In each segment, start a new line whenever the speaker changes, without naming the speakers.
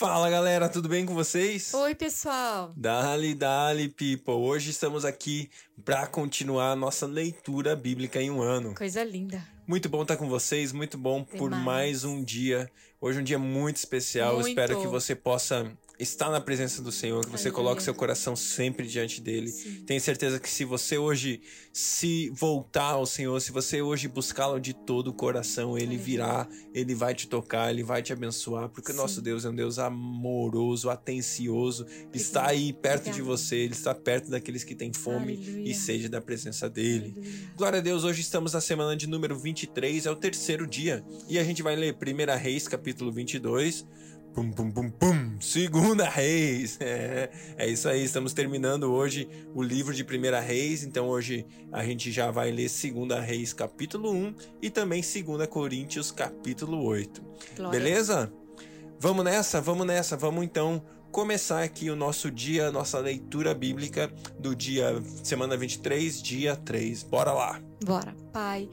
Fala galera, tudo bem com vocês?
Oi, pessoal.
Dali, dali, people. Hoje estamos aqui para continuar a nossa leitura bíblica em um ano.
Coisa linda.
Muito bom estar com vocês, muito bom Demais. por mais um dia. Hoje é um dia muito especial. Muito. Espero que você possa estar na presença do Senhor, que você Aleluia. coloque seu coração sempre diante dele. Sim. Tenho certeza que se você hoje se voltar ao Senhor, se você hoje buscá-lo de todo o coração, ele Aleluia. virá, ele vai te tocar, ele vai te abençoar, porque o nosso Deus é um Deus amoroso, atencioso, Obrigada. está aí perto Obrigada. de você, ele está perto daqueles que têm fome Aleluia. e sede da presença dele. Glória a Deus, hoje estamos na semana de número 23, é o terceiro dia, e a gente vai ler 1 Reis, capítulo 22. Pum, pum, pum, pum. Segunda Reis. É, é isso aí. Estamos terminando hoje o livro de Primeira Reis. Então hoje a gente já vai ler Segunda Reis, capítulo 1 e também Segunda Coríntios, capítulo 8. Glória. Beleza? Vamos nessa, vamos nessa. Vamos então começar aqui o nosso dia, nossa leitura bíblica do dia semana 23, dia 3. Bora lá.
Bora. Pai,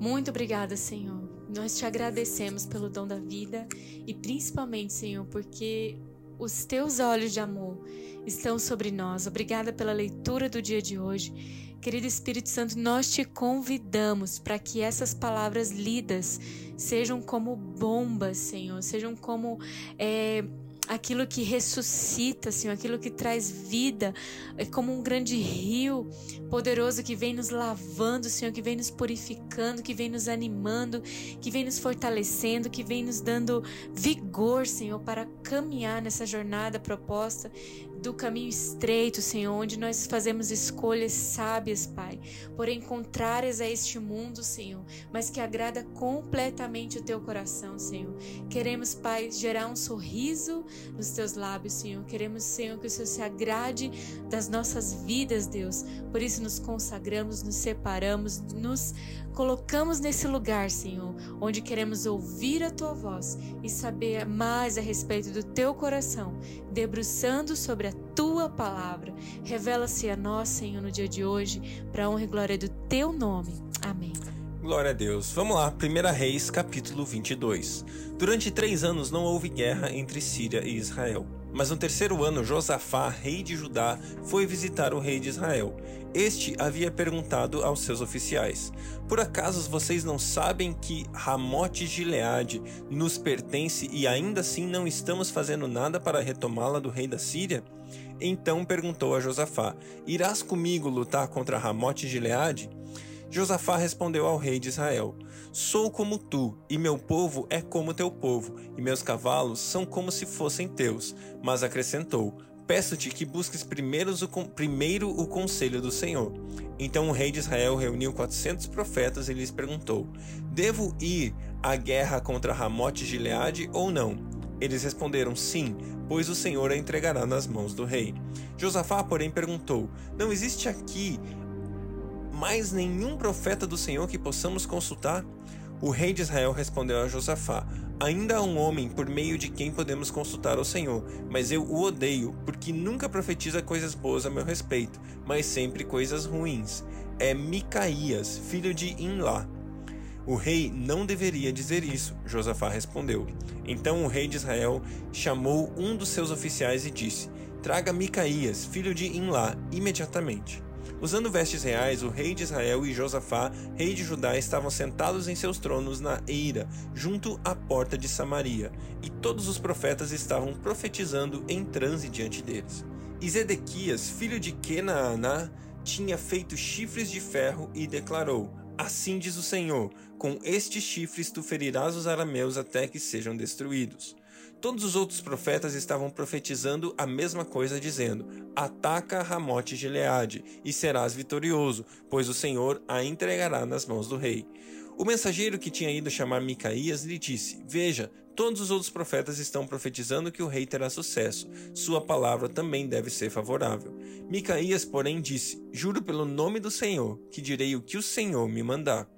muito obrigada, Senhor. Nós te agradecemos pelo dom da vida e principalmente, Senhor, porque os teus olhos de amor estão sobre nós. Obrigada pela leitura do dia de hoje. Querido Espírito Santo, nós te convidamos para que essas palavras lidas sejam como bombas, Senhor, sejam como é, aquilo que ressuscita, Senhor, aquilo que traz vida, é como um grande rio poderoso que vem nos lavando, Senhor, que vem nos purificando, que vem nos animando, que vem nos fortalecendo, que vem nos dando vigor, Senhor, para caminhar nessa jornada proposta do caminho estreito, Senhor, onde nós fazemos escolhas sábias, Pai, porém contrárias a este mundo, Senhor, mas que agrada completamente o teu coração, Senhor. Queremos, Pai, gerar um sorriso nos teus lábios, Senhor. Queremos, Senhor, que o Senhor se agrade das nossas vidas, Deus. Por isso nos consagramos, nos separamos, nos colocamos nesse lugar, Senhor, onde queremos ouvir a tua voz e saber mais a respeito do teu coração, debruçando sobre a tua palavra. Revela-se a nós, Senhor, no dia de hoje, para honra e glória do teu nome. Amém.
Glória a Deus. Vamos lá, 1 Reis, capítulo 22. Durante três anos não houve guerra entre Síria e Israel. Mas no terceiro ano, Josafá, rei de Judá, foi visitar o rei de Israel. Este havia perguntado aos seus oficiais: Por acaso vocês não sabem que Ramote Gileade nos pertence e ainda assim não estamos fazendo nada para retomá-la do rei da Síria? Então perguntou a Josafá: Irás comigo lutar contra Ramote Gileade? Josafá respondeu ao rei de Israel: Sou como tu, e meu povo é como teu povo, e meus cavalos são como se fossem teus. Mas acrescentou: Peço-te que busques primeiro o, conselho do Senhor. Então o rei de Israel reuniu quatrocentos profetas e lhes perguntou: Devo ir à guerra contra Ramote Gileade ou não? Eles responderam sim, pois o Senhor a entregará nas mãos do rei. Josafá, porém, perguntou: Não existe aqui mais nenhum profeta do Senhor que possamos consultar? O rei de Israel respondeu a Josafá: Ainda há um homem por meio de quem podemos consultar o Senhor, mas eu o odeio, porque nunca profetiza coisas boas a meu respeito, mas sempre coisas ruins. É Micaías, filho de Inlá. O rei não deveria dizer isso, Josafá respondeu. Então o rei de Israel chamou um dos seus oficiais e disse: Traga Micaías, filho de Inlá, imediatamente. Usando vestes reais, o rei de Israel e Josafá, rei de Judá, estavam sentados em seus tronos na eira, junto à porta de Samaria, e todos os profetas estavam profetizando em transe diante deles. E Zedequias, filho de Kenaaná, tinha feito chifres de ferro e declarou: Assim diz o Senhor: Com estes chifres tu ferirás os arameus até que sejam destruídos. Todos os outros profetas estavam profetizando a mesma coisa, dizendo: Ataca Ramote Gileade, e serás vitorioso, pois o Senhor a entregará nas mãos do rei. O mensageiro que tinha ido chamar Micaías lhe disse: Veja, todos os outros profetas estão profetizando que o rei terá sucesso. Sua palavra também deve ser favorável. Micaías, porém, disse: Juro pelo nome do Senhor, que direi o que o Senhor me mandar.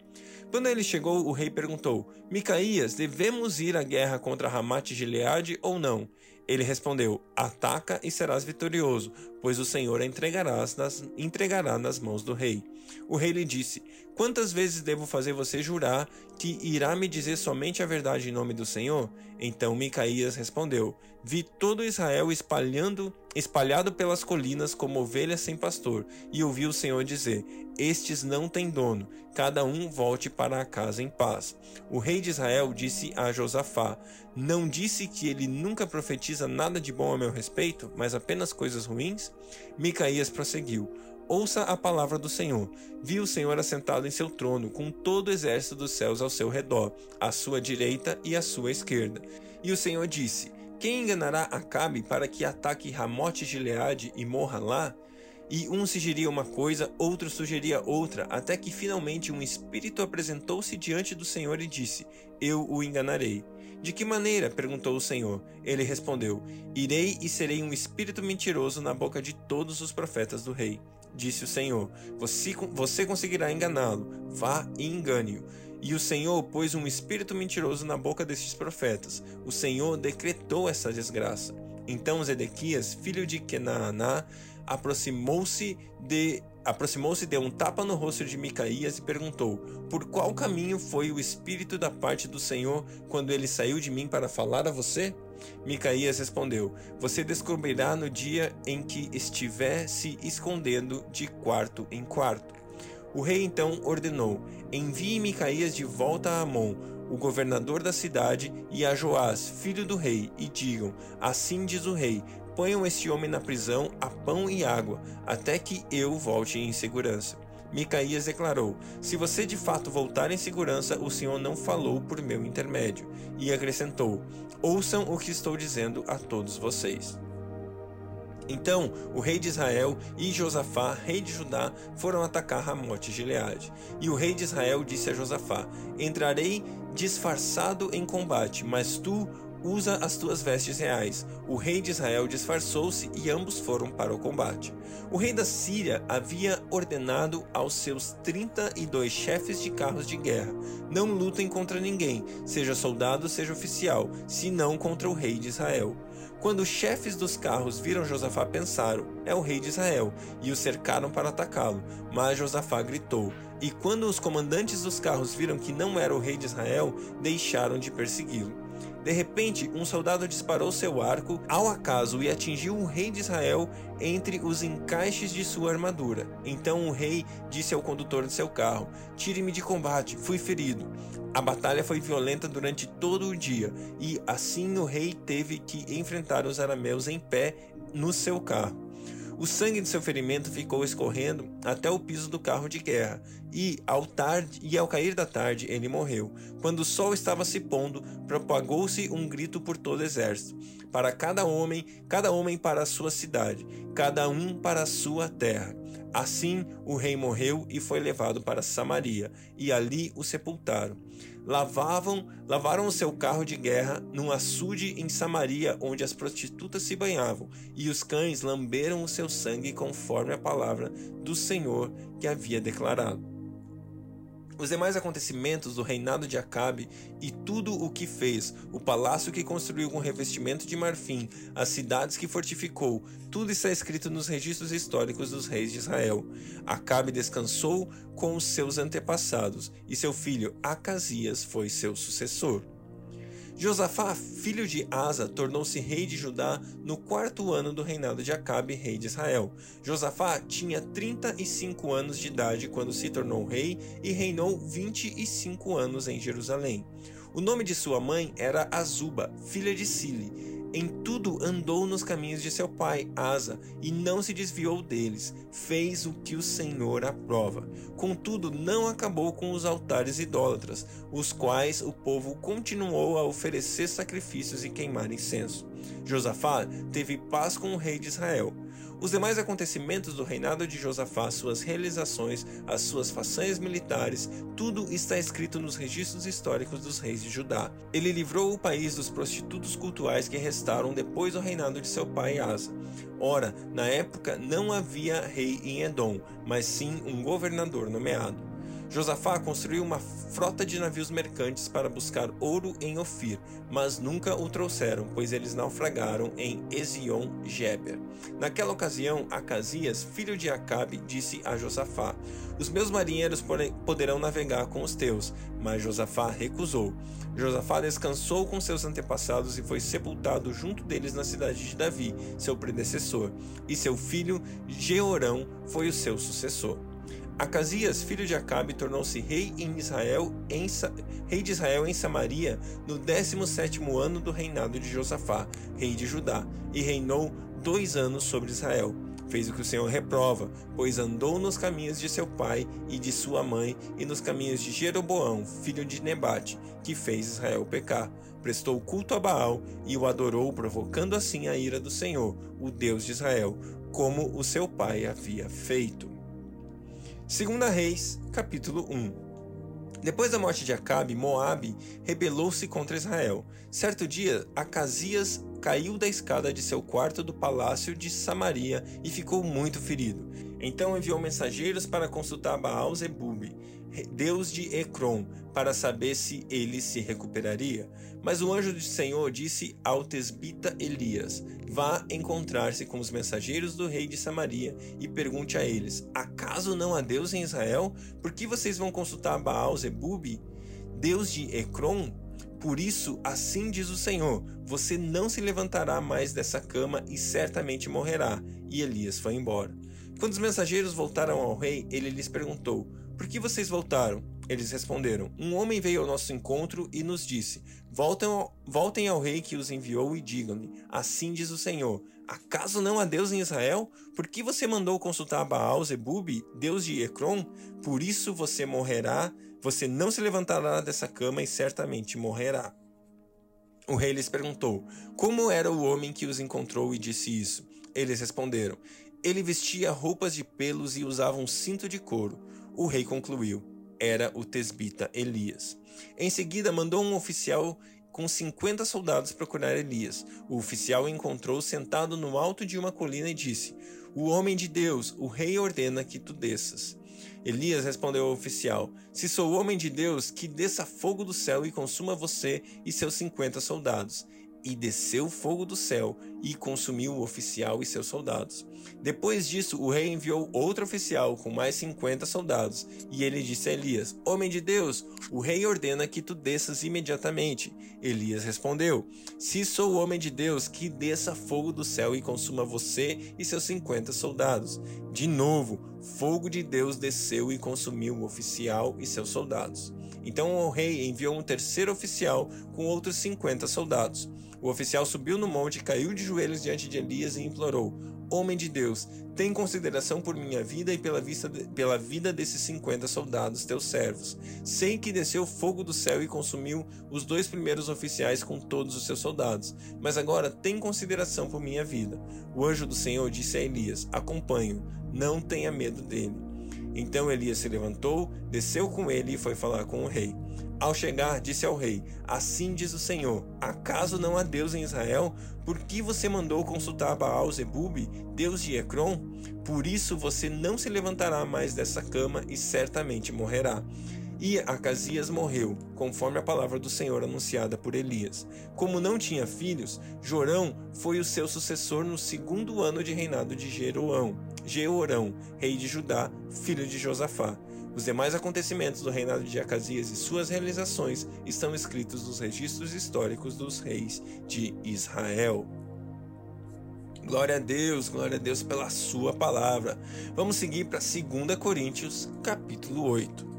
Quando ele chegou, o rei perguntou: Micaías, devemos ir à guerra contra Ramate Gileade ou não? Ele respondeu: Ataca e serás vitorioso, pois o Senhor a entregarás nas, entregará nas mãos do rei. O rei lhe disse: Quantas vezes devo fazer você jurar que irá me dizer somente a verdade em nome do Senhor? Então Micaías respondeu: Vi todo Israel espalhando, espalhado pelas colinas como ovelhas sem pastor, e ouvi o Senhor dizer: Estes não têm dono, cada um volte para a casa em paz. O rei de Israel disse a Josafá: Não disse que ele nunca profetiza nada de bom a meu respeito, mas apenas coisas ruins? Micaías prosseguiu: Ouça a palavra do Senhor. Vi o Senhor assentado em seu trono, com todo o exército dos céus ao seu redor, à sua direita e à sua esquerda. E o Senhor disse: Quem enganará Acabe para que ataque Ramote Gileade e morra lá? E um sugeria uma coisa, outro sugeria outra, até que finalmente um espírito apresentou-se diante do Senhor e disse: Eu o enganarei. De que maneira? perguntou o Senhor. Ele respondeu: Irei e serei um espírito mentiroso na boca de todos os profetas do rei disse o Senhor. Você, você conseguirá enganá-lo. Vá e engane-o. E o Senhor pôs um espírito mentiroso na boca destes profetas. O Senhor decretou essa desgraça. Então Zedequias, filho de Kenaaná, aproximou-se de aproximou-se, deu um tapa no rosto de Micaías e perguntou: Por qual caminho foi o espírito da parte do Senhor quando ele saiu de mim para falar a você? Micaías respondeu: Você descobrirá no dia em que estiver se escondendo de quarto em quarto. O rei então ordenou: Envie Micaías de volta a Amon, o governador da cidade, e a Joás, filho do rei, e digam: Assim diz o rei: Ponham este homem na prisão a pão e água, até que eu volte em segurança. Micaías declarou: Se você de fato voltar em segurança, o Senhor não falou por meu intermédio. E acrescentou: Ouçam o que estou dizendo a todos vocês. Então o rei de Israel e Josafá, rei de Judá, foram atacar Ramote Gileade. E o rei de Israel disse a Josafá: Entrarei disfarçado em combate, mas tu usa as tuas vestes reais. O rei de Israel disfarçou-se e ambos foram para o combate. O rei da Síria havia ordenado aos seus 32 chefes de carros de guerra: Não lutem contra ninguém, seja soldado, seja oficial, senão contra o rei de Israel. Quando os chefes dos carros viram Josafá, pensaram: É o rei de Israel, e o cercaram para atacá-lo. Mas Josafá gritou. E quando os comandantes dos carros viram que não era o rei de Israel, deixaram de persegui-lo. De repente, um soldado disparou seu arco ao acaso e atingiu o rei de Israel entre os encaixes de sua armadura. Então o rei disse ao condutor de seu carro: Tire-me de combate, fui ferido. A batalha foi violenta durante todo o dia, e assim o rei teve que enfrentar os arameus em pé no seu carro. O sangue de seu ferimento ficou escorrendo até o piso do carro de guerra, e ao, tarde, e ao cair da tarde ele morreu. Quando o sol estava se pondo, propagou-se um grito por todo o exército. Para cada homem, cada homem para a sua cidade, cada um para a sua terra. Assim o rei morreu e foi levado para Samaria, e ali o sepultaram lavavam, lavaram o seu carro de guerra num açude em Samaria, onde as prostitutas se banhavam, e os cães lamberam o seu sangue conforme a palavra do Senhor que havia declarado. Os demais acontecimentos do reinado de Acabe e tudo o que fez, o palácio que construiu com revestimento de marfim, as cidades que fortificou, tudo está escrito nos registros históricos dos reis de Israel. Acabe descansou com os seus antepassados, e seu filho Acasias foi seu sucessor. Josafá, filho de Asa, tornou-se rei de Judá no quarto ano do reinado de Acabe, rei de Israel. Josafá tinha 35 anos de idade quando se tornou rei e reinou 25 anos em Jerusalém. O nome de sua mãe era Azuba, filha de Sili. Em tudo andou nos caminhos de seu pai, Asa, e não se desviou deles. Fez o que o Senhor aprova. Contudo, não acabou com os altares idólatras, os quais o povo continuou a oferecer sacrifícios e queimar incenso. Josafá teve paz com o rei de Israel. Os demais acontecimentos do reinado de Josafá, suas realizações, as suas façanhas militares, tudo está escrito nos registros históricos dos reis de Judá. Ele livrou o país dos prostitutos cultuais que restaram depois do reinado de seu pai Asa. Ora, na época não havia rei em Edom, mas sim um governador nomeado. Josafá construiu uma frota de navios mercantes para buscar ouro em Ofir, mas nunca o trouxeram, pois eles naufragaram em Ezion-Geber. Naquela ocasião, Acasias, filho de Acabe, disse a Josafá: Os meus marinheiros poderão navegar com os teus. Mas Josafá recusou. Josafá descansou com seus antepassados e foi sepultado junto deles na cidade de Davi, seu predecessor, e seu filho Jeorão foi o seu sucessor. Acasias, filho de Acabe, tornou-se rei em Israel, em rei de Israel em Samaria, no 17 ano do reinado de Josafá, rei de Judá, e reinou dois anos sobre Israel. Fez o que o Senhor reprova, pois andou nos caminhos de seu pai e de sua mãe, e nos caminhos de Jeroboão, filho de Nebate, que fez Israel pecar. Prestou culto a Baal e o adorou, provocando assim a ira do Senhor, o Deus de Israel, como o seu pai havia feito. Segunda Reis, capítulo 1. Depois da morte de Acabe, Moabe rebelou-se contra Israel. Certo dia, Acasias caiu da escada de seu quarto do palácio de Samaria e ficou muito ferido. Então enviou mensageiros para consultar Baal Zebub, deus de Ecrom, para saber se ele se recuperaria. Mas o anjo do Senhor disse ao tesbita Elias: Vá encontrar-se com os mensageiros do rei de Samaria e pergunte a eles: Acaso não há Deus em Israel? Por que vocês vão consultar Baal Zebub, deus de Ecrom? Por isso, assim diz o Senhor: Você não se levantará mais dessa cama e certamente morrerá. E Elias foi embora. Quando os mensageiros voltaram ao rei, ele lhes perguntou: Por que vocês voltaram? Eles responderam: Um homem veio ao nosso encontro e nos disse: Voltem ao, voltem ao rei que os enviou e digam-lhe: Assim diz o Senhor: Acaso não há Deus em Israel? Por que você mandou consultar Baal Zebub, Deus de Ecrom? Por isso você morrerá, você não se levantará dessa cama e certamente morrerá. O rei lhes perguntou: Como era o homem que os encontrou e disse isso? Eles responderam: Ele vestia roupas de pelos e usava um cinto de couro. O rei concluiu: era o tesbita Elias. Em seguida, mandou um oficial com 50 soldados procurar Elias. O oficial o encontrou sentado no alto de uma colina e disse: O homem de Deus, o rei ordena que tu desças. Elias respondeu ao oficial: Se sou homem de Deus, que desça fogo do céu e consuma você e seus 50 soldados e desceu fogo do céu e consumiu o oficial e seus soldados. Depois disso, o rei enviou outro oficial com mais cinquenta soldados, e ele disse a Elias: Homem de Deus, o rei ordena que tu desças imediatamente. Elias respondeu: Se sou homem de Deus, que desça fogo do céu e consuma você e seus cinquenta soldados. De novo, fogo de Deus desceu e consumiu o oficial e seus soldados. Então o rei enviou um terceiro oficial com outros cinquenta soldados. O oficial subiu no monte, caiu de joelhos diante de Elias e implorou: Homem de Deus, tem consideração por minha vida e pela, vista de, pela vida desses cinquenta soldados, teus servos. Sei que desceu fogo do céu e consumiu os dois primeiros oficiais com todos os seus soldados, mas agora tem consideração por minha vida. O anjo do Senhor disse a Elias: Acompanho, não tenha medo dele. Então Elias se levantou, desceu com ele e foi falar com o rei. Ao chegar, disse ao rei: Assim diz o Senhor: Acaso não há Deus em Israel? Por que você mandou consultar Baal Zebub, Deus de Ecrom? Por isso você não se levantará mais dessa cama e certamente morrerá. E Acasias morreu, conforme a palavra do Senhor anunciada por Elias. Como não tinha filhos, Jorão foi o seu sucessor no segundo ano de reinado de Jeroão, Jeorão, rei de Judá, filho de Josafá. Os demais acontecimentos do reinado de Acasias e suas realizações estão escritos nos registros históricos dos reis de Israel. Glória a Deus, glória a Deus pela sua palavra. Vamos seguir para 2 Coríntios, capítulo 8.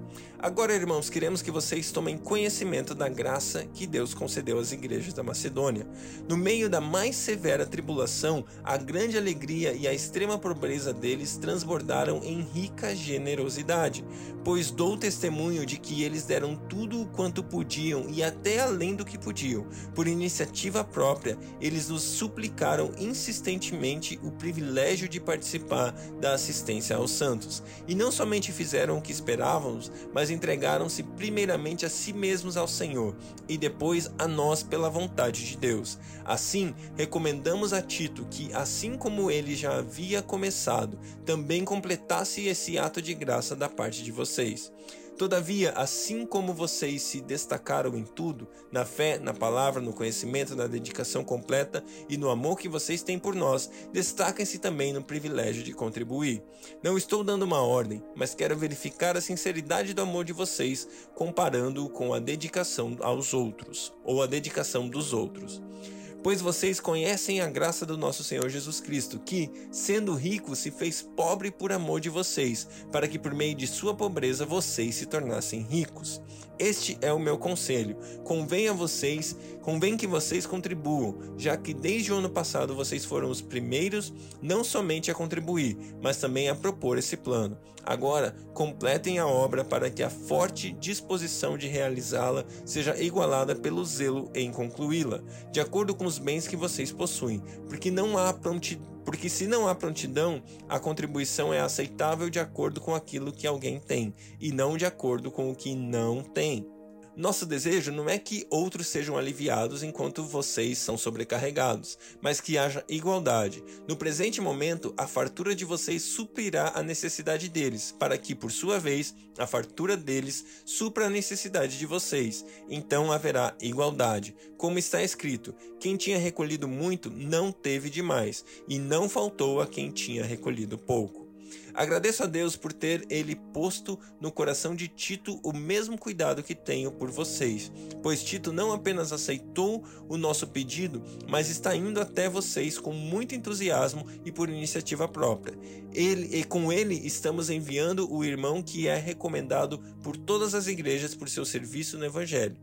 Agora, irmãos, queremos que vocês tomem conhecimento da graça que Deus concedeu às igrejas da Macedônia. No meio da mais severa tribulação, a grande alegria e a extrema pobreza deles transbordaram em rica generosidade, pois dou testemunho de que eles deram tudo o quanto podiam e até além do que podiam. Por iniciativa própria, eles nos suplicaram insistentemente o privilégio de participar da assistência aos santos. E não somente fizeram o que esperávamos, mas entregaram-se primeiramente a si mesmos ao Senhor e depois a nós pela vontade de Deus. Assim, recomendamos a Tito que, assim como ele já havia começado, também completasse esse ato de graça da parte de vocês. Todavia, assim como vocês se destacaram em tudo, na fé, na palavra, no conhecimento, na dedicação completa e no amor que vocês têm por nós, destaquem-se também no privilégio de contribuir. Não estou dando uma ordem, mas quero verificar a sinceridade do amor de vocês, comparando-o com a dedicação aos outros, ou a dedicação dos outros. Pois vocês conhecem a graça do nosso Senhor Jesus Cristo, que, sendo rico, se fez pobre por amor de vocês, para que por meio de sua pobreza vocês se tornassem ricos. Este é o meu conselho. Convém a vocês, convém que vocês contribuam, já que desde o ano passado vocês foram os primeiros não somente a contribuir, mas também a propor esse plano. Agora, completem a obra para que a forte disposição de realizá-la seja igualada pelo zelo em concluí-la, de acordo com os bens que vocês possuem, porque não há prontidão porque se não há prontidão, a contribuição é aceitável de acordo com aquilo que alguém tem, e não de acordo com o que não tem. Nosso desejo não é que outros sejam aliviados enquanto vocês são sobrecarregados, mas que haja igualdade. No presente momento, a fartura de vocês suprirá a necessidade deles, para que, por sua vez, a fartura deles supra a necessidade de vocês. Então haverá igualdade. Como está escrito: quem tinha recolhido muito não teve demais, e não faltou a quem tinha recolhido pouco. Agradeço a Deus por ter ele posto no coração de Tito o mesmo cuidado que tenho por vocês, pois Tito não apenas aceitou o nosso pedido, mas está indo até vocês com muito entusiasmo e por iniciativa própria. Ele, e com ele estamos enviando o irmão que é recomendado por todas as igrejas por seu serviço no evangelho.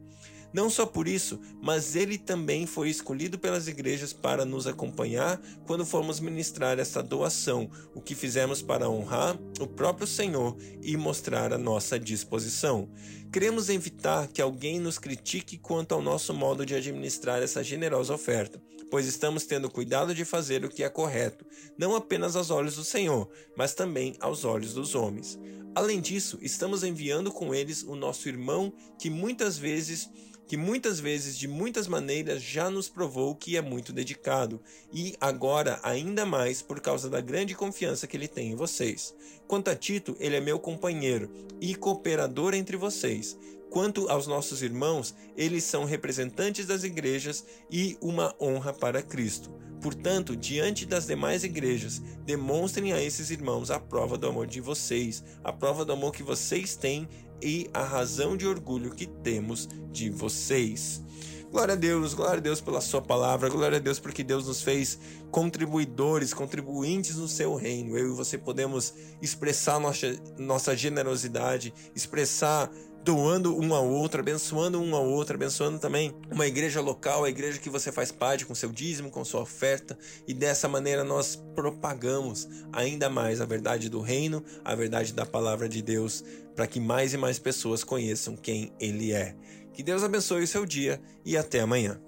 Não só por isso, mas ele também foi escolhido pelas igrejas para nos acompanhar quando formos ministrar essa doação, o que fizemos para honrar o próprio Senhor e mostrar a nossa disposição. Queremos evitar que alguém nos critique quanto ao nosso modo de administrar essa generosa oferta, pois estamos tendo cuidado de fazer o que é correto, não apenas aos olhos do Senhor, mas também aos olhos dos homens. Além disso, estamos enviando com eles o nosso irmão que muitas vezes que muitas vezes, de muitas maneiras, já nos provou que é muito dedicado, e agora ainda mais por causa da grande confiança que ele tem em vocês. Quanto a Tito, ele é meu companheiro e cooperador entre vocês. Quanto aos nossos irmãos, eles são representantes das igrejas e uma honra para Cristo. Portanto, diante das demais igrejas, demonstrem a esses irmãos a prova do amor de vocês, a prova do amor que vocês têm e a razão de orgulho que temos de vocês. Glória a Deus, glória a Deus pela Sua palavra, glória a Deus porque Deus nos fez contribuidores, contribuintes no Seu reino. Eu e você podemos expressar nossa, nossa generosidade, expressar doando um ao outro, abençoando um ao outro, abençoando também uma igreja local, a igreja que você faz parte com seu dízimo, com sua oferta, e dessa maneira nós propagamos ainda mais a verdade do reino, a verdade da palavra de Deus, para que mais e mais pessoas conheçam quem ele é. Que Deus abençoe o seu dia e até amanhã.